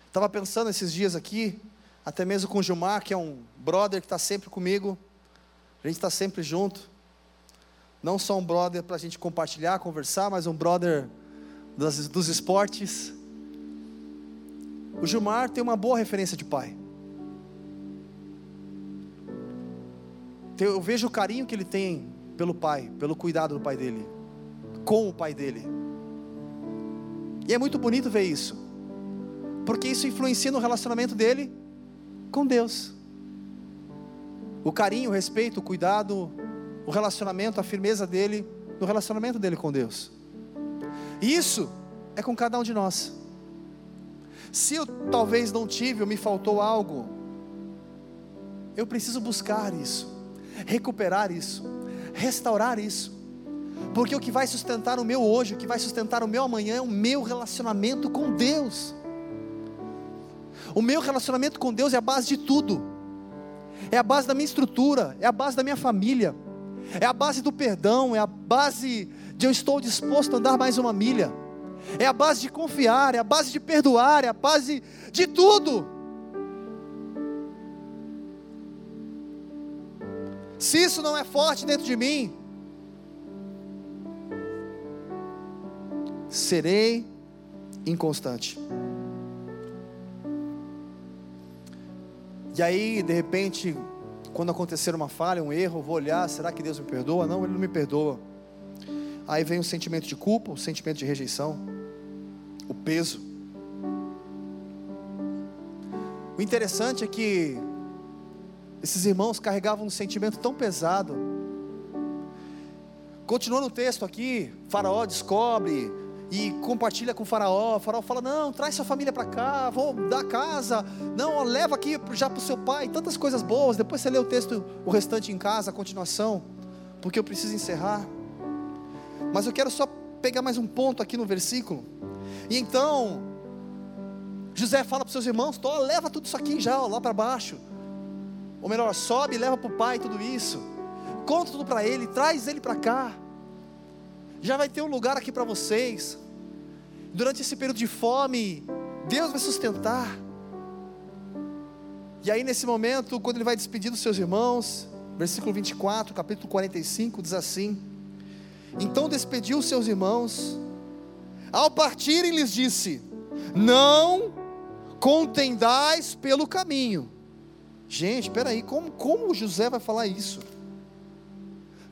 Estava pensando esses dias aqui, até mesmo com o Gilmar, que é um brother que está sempre comigo, a gente está sempre junto. Não só um brother para a gente compartilhar, conversar, mas um brother dos, dos esportes. O Gilmar tem uma boa referência de pai. Eu vejo o carinho que ele tem pelo pai, pelo cuidado do pai dele, com o pai dele. E é muito bonito ver isso, porque isso influencia no relacionamento dele com Deus. O carinho, o respeito, o cuidado, o relacionamento, a firmeza dele no relacionamento dele com Deus. E isso é com cada um de nós. Se eu talvez não tive ou me faltou algo, eu preciso buscar isso, recuperar isso, restaurar isso. Porque o que vai sustentar o meu hoje, o que vai sustentar o meu amanhã é o meu relacionamento com Deus. O meu relacionamento com Deus é a base de tudo. É a base da minha estrutura, é a base da minha família, é a base do perdão, é a base de eu estou disposto a andar mais uma milha. É a base de confiar, é a base de perdoar, é a base de tudo. Se isso não é forte dentro de mim, serei inconstante. E aí, de repente, quando acontecer uma falha, um erro, eu vou olhar, será que Deus me perdoa? Não, Ele não me perdoa. Aí vem o sentimento de culpa, o sentimento de rejeição. o peso. O interessante é que esses irmãos carregavam um sentimento tão pesado. Continuando o texto aqui, Faraó descobre e compartilha com o Faraó. O Faraó fala: Não, traz sua família para cá, vou dar casa. Não, leva aqui já para o seu pai. Tantas coisas boas. Depois você lê o texto, o restante em casa, a continuação, porque eu preciso encerrar. Mas eu quero só pegar mais um ponto aqui no versículo. E então, José fala para seus irmãos: Tó, leva tudo isso aqui já, ó, lá para baixo. Ou melhor, sobe e leva para o pai tudo isso. Conta tudo para ele, traz ele para cá. Já vai ter um lugar aqui para vocês. Durante esse período de fome, Deus vai sustentar. E aí, nesse momento, quando ele vai despedir dos seus irmãos, versículo 24, capítulo 45, diz assim: Então despediu os seus irmãos, ao partirem, lhes disse: Não contendais pelo caminho. Gente, espera aí, como, como José vai falar isso?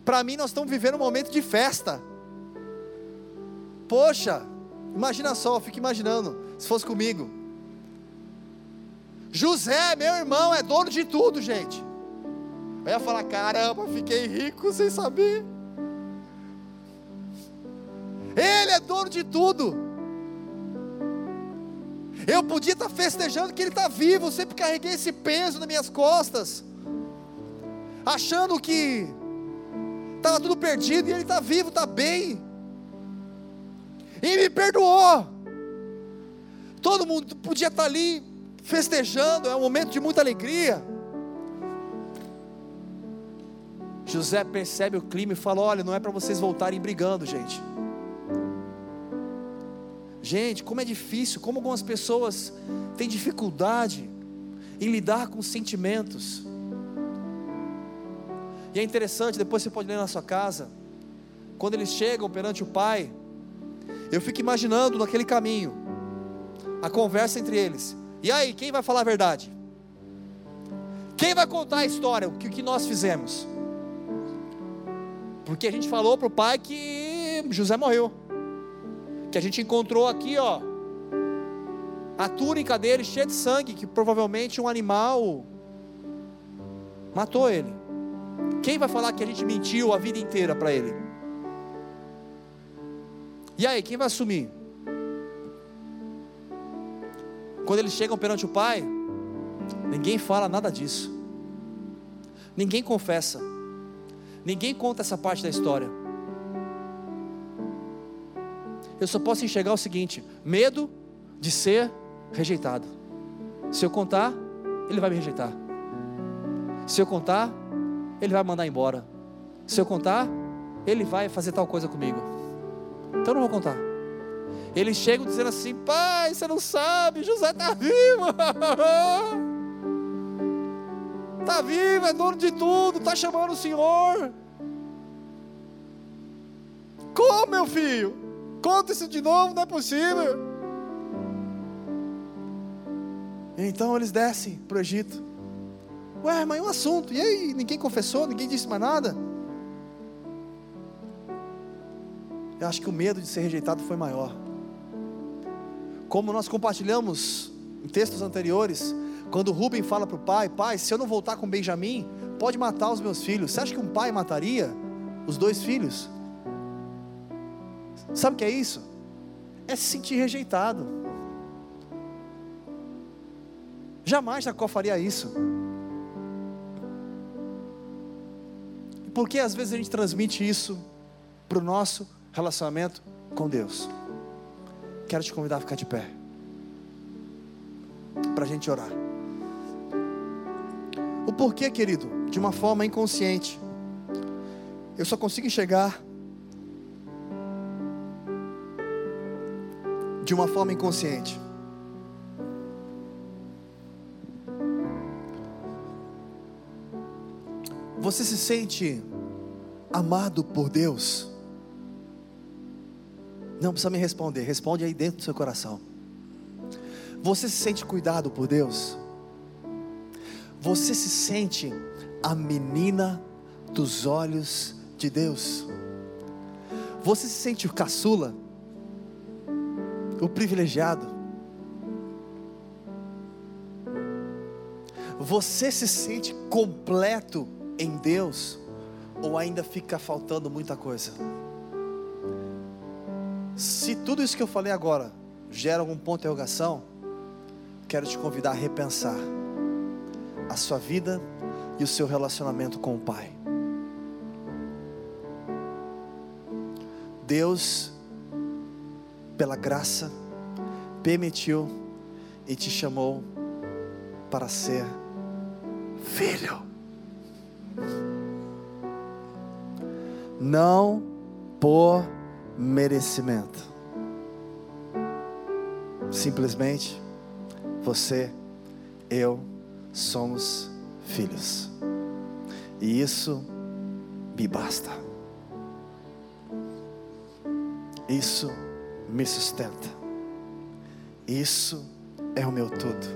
Para mim, nós estamos vivendo um momento de festa. Poxa, imagina só, eu fico imaginando, se fosse comigo. José, meu irmão, é dono de tudo, gente. Eu ia falar: caramba, fiquei rico sem saber. Ele é dono de tudo. Eu podia estar festejando que ele está vivo, eu sempre carreguei esse peso nas minhas costas, achando que estava tudo perdido e ele está vivo, está bem, e me perdoou. Todo mundo podia estar ali festejando, é um momento de muita alegria. José percebe o clima e fala: Olha, não é para vocês voltarem brigando, gente. Gente, como é difícil, como algumas pessoas têm dificuldade em lidar com sentimentos. E é interessante, depois você pode ler na sua casa, quando eles chegam perante o pai, eu fico imaginando naquele caminho, a conversa entre eles. E aí, quem vai falar a verdade? Quem vai contar a história, o que, que nós fizemos? Porque a gente falou para o pai que José morreu que a gente encontrou aqui, ó, a túnica dele cheia de sangue, que provavelmente um animal matou ele. Quem vai falar que a gente mentiu a vida inteira para ele? E aí, quem vai assumir? Quando eles chegam perante o pai, ninguém fala nada disso. Ninguém confessa. Ninguém conta essa parte da história eu só posso enxergar o seguinte: medo de ser rejeitado. Se eu contar, ele vai me rejeitar. Se eu contar, ele vai mandar embora. Se eu contar, ele vai fazer tal coisa comigo. Então não vou contar. Eles chegam dizendo assim: Pai, você não sabe, José está vivo. Está vivo, é dono de tudo, está chamando o Senhor. Como, meu filho? Conta isso de novo, não é possível. Então eles descem para o Egito. Ué, mas é um assunto. E aí, ninguém confessou, ninguém disse mais nada. Eu acho que o medo de ser rejeitado foi maior. Como nós compartilhamos em textos anteriores, quando Rubem fala para o pai: Pai, se eu não voltar com Benjamim, pode matar os meus filhos. Você acha que um pai mataria os dois filhos? Sabe o que é isso? É se sentir rejeitado. Jamais Jacó faria isso. E por que às vezes a gente transmite isso para o nosso relacionamento com Deus? Quero te convidar a ficar de pé. Para a gente orar. O porquê, querido? De uma forma inconsciente. Eu só consigo enxergar de uma forma inconsciente. Você se sente amado por Deus? Não precisa me responder, responde aí dentro do seu coração. Você se sente cuidado por Deus? Você se sente a menina dos olhos de Deus? Você se sente o caçula? o privilegiado. Você se sente completo em Deus ou ainda fica faltando muita coisa? Se tudo isso que eu falei agora gera algum ponto de interrogação, quero te convidar a repensar a sua vida e o seu relacionamento com o Pai. Deus, pela graça, permitiu e te chamou para ser filho. Não por merecimento. Simplesmente você, eu somos filhos. E isso me basta. Isso me sustenta. Isso é o meu tudo.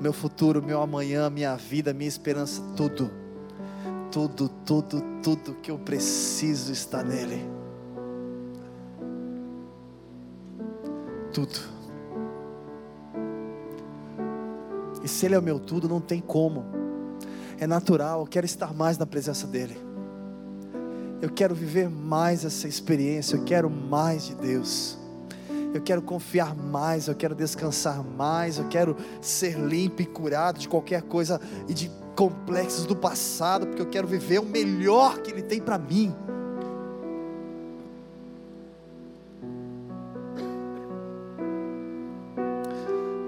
Meu futuro, meu amanhã, minha vida, minha esperança, tudo. Tudo, tudo, tudo que eu preciso está nele. Tudo. E se Ele é o meu tudo, não tem como. É natural, eu quero estar mais na presença dEle. Eu quero viver mais essa experiência, eu quero mais de Deus. Eu quero confiar mais, eu quero descansar mais, eu quero ser limpo e curado de qualquer coisa e de complexos do passado, porque eu quero viver o melhor que Ele tem para mim.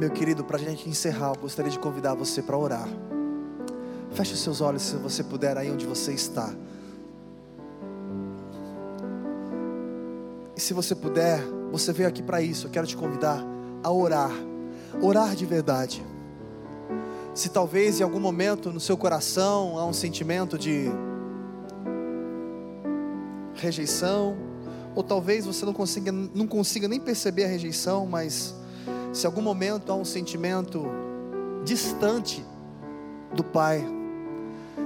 Meu querido, para a gente encerrar, eu gostaria de convidar você para orar. Feche os seus olhos se você puder aí onde você está. E se você puder, você veio aqui para isso. Eu quero te convidar a orar. Orar de verdade. Se talvez em algum momento no seu coração há um sentimento de rejeição, ou talvez você não consiga, não consiga nem perceber a rejeição, mas se algum momento há um sentimento distante do Pai,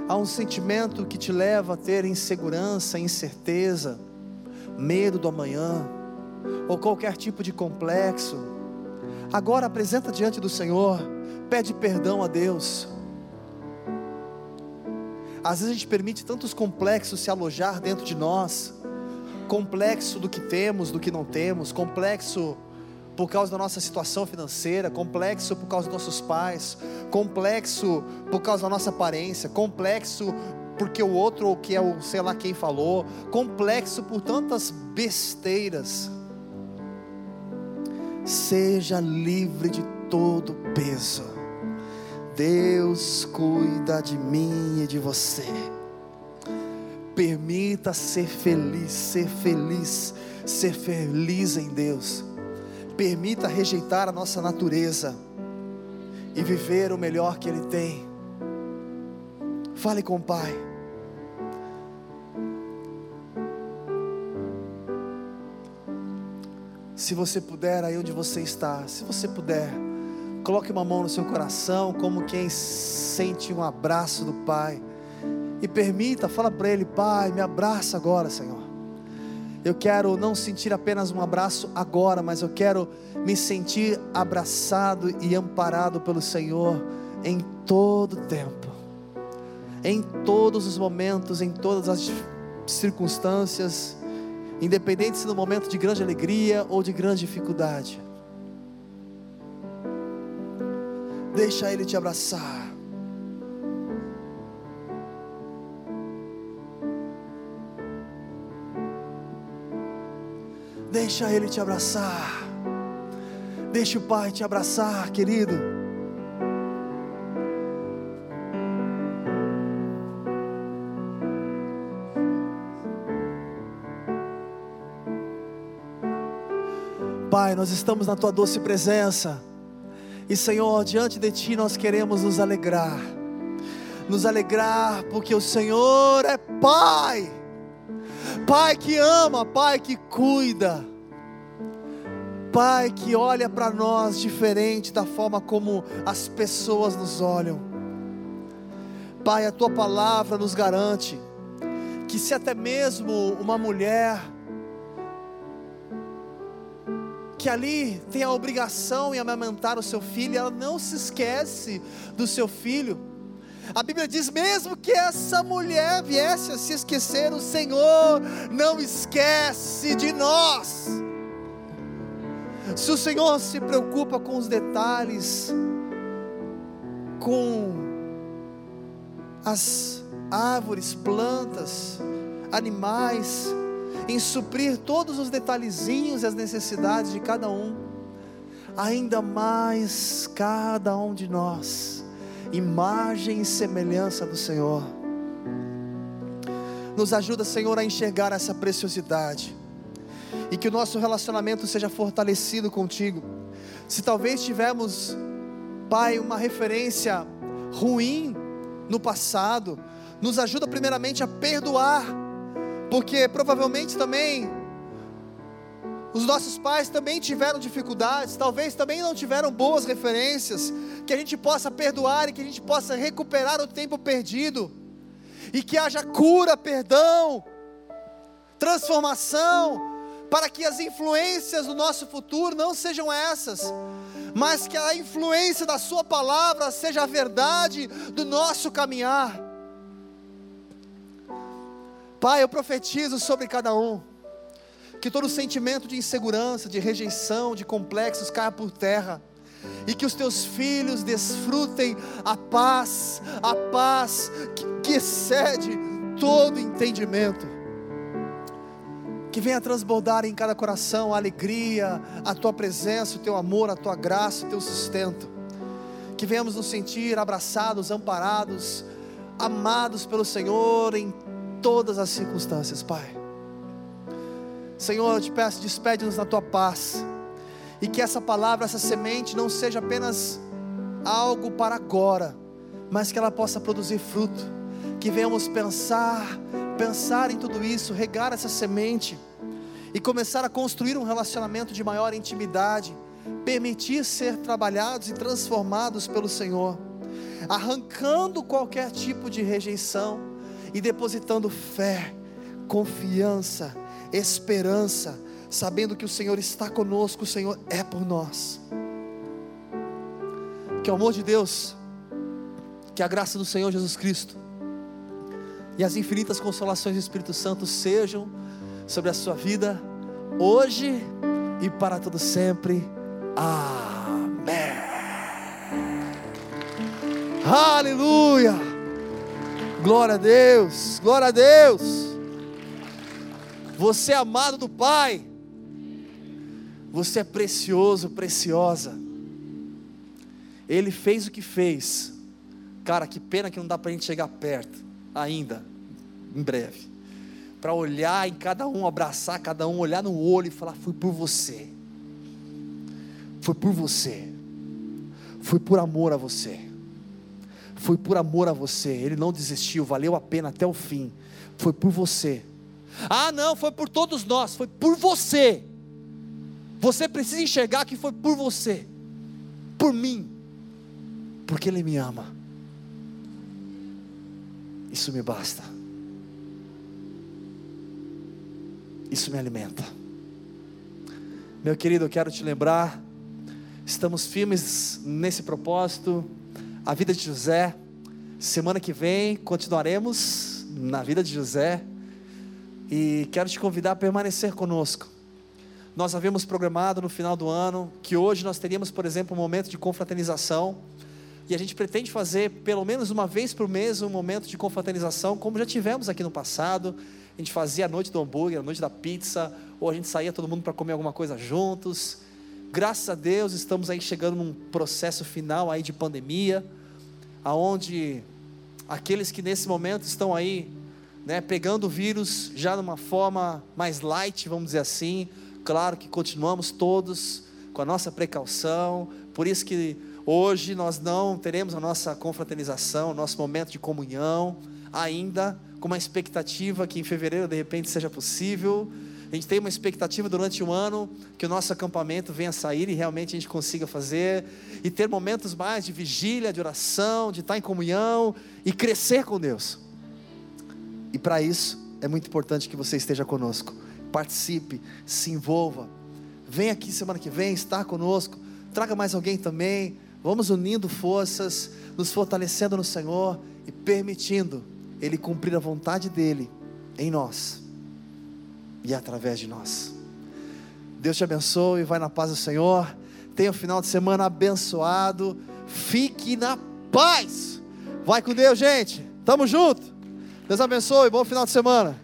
há um sentimento que te leva a ter insegurança, incerteza, medo do amanhã, ou qualquer tipo de complexo, agora apresenta diante do Senhor, pede perdão a Deus. Às vezes a gente permite tantos complexos se alojar dentro de nós, complexo do que temos, do que não temos, complexo por causa da nossa situação financeira, complexo por causa dos nossos pais, complexo por causa da nossa aparência, complexo porque o outro ou que é o sei lá quem falou, complexo por tantas besteiras. Seja livre de todo peso. Deus cuida de mim e de você. Permita ser feliz, ser feliz, ser feliz em Deus permita rejeitar a nossa natureza e viver o melhor que Ele tem. Fale com o Pai. Se você puder, aí onde você está, se você puder, coloque uma mão no seu coração, como quem sente um abraço do Pai, e permita, fala para Ele: Pai, me abraça agora, Senhor. Eu quero não sentir apenas um abraço agora, mas eu quero me sentir abraçado e amparado pelo Senhor em todo tempo, em todos os momentos, em todas as circunstâncias, independente se no momento de grande alegria ou de grande dificuldade. Deixa Ele te abraçar. Deixa Ele te abraçar. Deixa o Pai te abraçar, querido. Pai, nós estamos na tua doce presença. E Senhor, diante de ti nós queremos nos alegrar. Nos alegrar porque o Senhor é Pai Pai que ama, Pai que cuida, Pai que olha para nós diferente da forma como as pessoas nos olham. Pai, a tua palavra nos garante que se até mesmo uma mulher que ali tem a obrigação em amamentar o seu filho, ela não se esquece do seu filho. A Bíblia diz: mesmo que essa mulher viesse a se esquecer, o Senhor não esquece de nós. Se o Senhor se preocupa com os detalhes, com as árvores, plantas, animais, em suprir todos os detalhezinhos e as necessidades de cada um, ainda mais cada um de nós, imagem e semelhança do Senhor. Nos ajuda, Senhor, a enxergar essa preciosidade e que o nosso relacionamento seja fortalecido contigo. Se talvez tivemos, Pai, uma referência ruim no passado, nos ajuda primeiramente a perdoar, porque provavelmente também os nossos pais também tiveram dificuldades, talvez também não tiveram boas referências, que a gente possa perdoar e que a gente possa recuperar o tempo perdido, e que haja cura, perdão, transformação, para que as influências do nosso futuro não sejam essas, mas que a influência da Sua palavra seja a verdade do nosso caminhar. Pai, eu profetizo sobre cada um, que todo sentimento de insegurança, de rejeição, de complexos caia por terra, e que os teus filhos desfrutem a paz, a paz que, que excede todo entendimento que venha transbordar em cada coração a alegria, a tua presença, o teu amor, a tua graça, o teu sustento. Que venhamos nos sentir abraçados, amparados, amados pelo Senhor em todas as circunstâncias, Pai. Senhor, eu te peço, despede-nos na tua paz. E que essa palavra, essa semente não seja apenas algo para agora, mas que ela possa produzir fruto. Que venhamos pensar pensar em tudo isso, regar essa semente e começar a construir um relacionamento de maior intimidade, permitir ser trabalhados e transformados pelo Senhor, arrancando qualquer tipo de rejeição e depositando fé, confiança, esperança, sabendo que o Senhor está conosco, o Senhor é por nós. Que o amor de Deus, que a graça do Senhor Jesus Cristo, e as infinitas consolações do Espírito Santo sejam sobre a sua vida hoje e para todo sempre. Amém. Aleluia. Glória a Deus. Glória a Deus. Você é amado do Pai. Você é precioso, preciosa. Ele fez o que fez. Cara, que pena que não dá para a gente chegar perto ainda, em breve, para olhar em cada um, abraçar cada um, olhar no olho e falar: Fui por você, foi por você, foi por amor a você, foi por amor a você. Ele não desistiu, valeu a pena até o fim, foi por você. Ah, não, foi por todos nós, foi por você. Você precisa enxergar que foi por você, por mim, porque Ele me ama. Isso me basta. Isso me alimenta. Meu querido, eu quero te lembrar, estamos firmes nesse propósito. A vida de José, semana que vem continuaremos na vida de José. E quero te convidar a permanecer conosco. Nós havíamos programado no final do ano que hoje nós teríamos, por exemplo, um momento de confraternização e a gente pretende fazer pelo menos uma vez por mês um momento de confraternização, como já tivemos aqui no passado. A gente fazia a noite do hambúrguer, a noite da pizza, ou a gente saía todo mundo para comer alguma coisa juntos. Graças a Deus estamos aí chegando num processo final aí de pandemia, aonde aqueles que nesse momento estão aí, né, pegando o vírus já de uma forma mais light, vamos dizer assim. Claro que continuamos todos com a nossa precaução, por isso que Hoje nós não teremos a nossa confraternização, nosso momento de comunhão, ainda com uma expectativa que em fevereiro de repente seja possível. A gente tem uma expectativa durante o ano que o nosso acampamento venha sair e realmente a gente consiga fazer e ter momentos mais de vigília, de oração, de estar em comunhão e crescer com Deus. E para isso é muito importante que você esteja conosco. Participe, se envolva, vem aqui semana que vem, está conosco, traga mais alguém também. Vamos unindo forças, nos fortalecendo no Senhor e permitindo Ele cumprir a vontade dEle em nós e através de nós. Deus te abençoe, vai na paz do Senhor. Tenha um final de semana abençoado. Fique na paz. Vai com Deus, gente. Tamo junto. Deus abençoe. Bom final de semana.